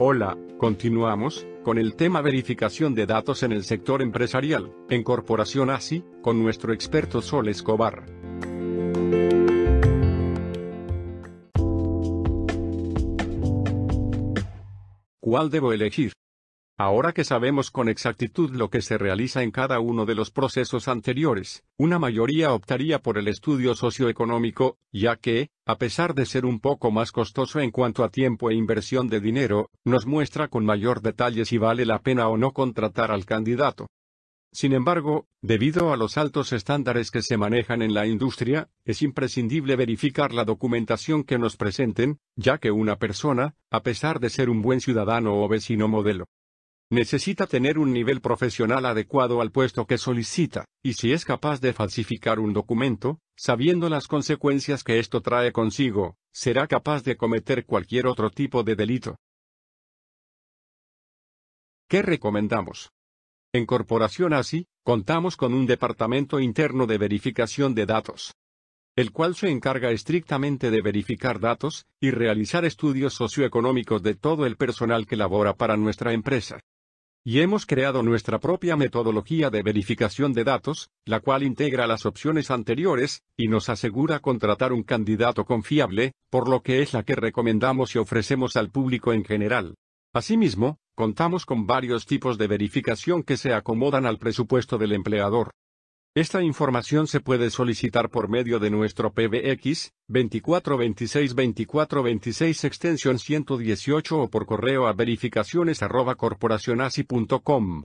Hola, continuamos con el tema verificación de datos en el sector empresarial, en Corporación ASI, con nuestro experto Sol Escobar. ¿Cuál debo elegir? Ahora que sabemos con exactitud lo que se realiza en cada uno de los procesos anteriores, una mayoría optaría por el estudio socioeconómico, ya que, a pesar de ser un poco más costoso en cuanto a tiempo e inversión de dinero, nos muestra con mayor detalle si vale la pena o no contratar al candidato. Sin embargo, debido a los altos estándares que se manejan en la industria, es imprescindible verificar la documentación que nos presenten, ya que una persona, a pesar de ser un buen ciudadano o vecino modelo, Necesita tener un nivel profesional adecuado al puesto que solicita, y si es capaz de falsificar un documento, sabiendo las consecuencias que esto trae consigo, será capaz de cometer cualquier otro tipo de delito. ¿Qué recomendamos? En Corporación ASI, contamos con un departamento interno de verificación de datos, el cual se encarga estrictamente de verificar datos y realizar estudios socioeconómicos de todo el personal que labora para nuestra empresa. Y hemos creado nuestra propia metodología de verificación de datos, la cual integra las opciones anteriores, y nos asegura contratar un candidato confiable, por lo que es la que recomendamos y ofrecemos al público en general. Asimismo, contamos con varios tipos de verificación que se acomodan al presupuesto del empleador. Esta información se puede solicitar por medio de nuestro PBX 24262426 extensión 118 o por correo a verificaciones@corporacionasi.com.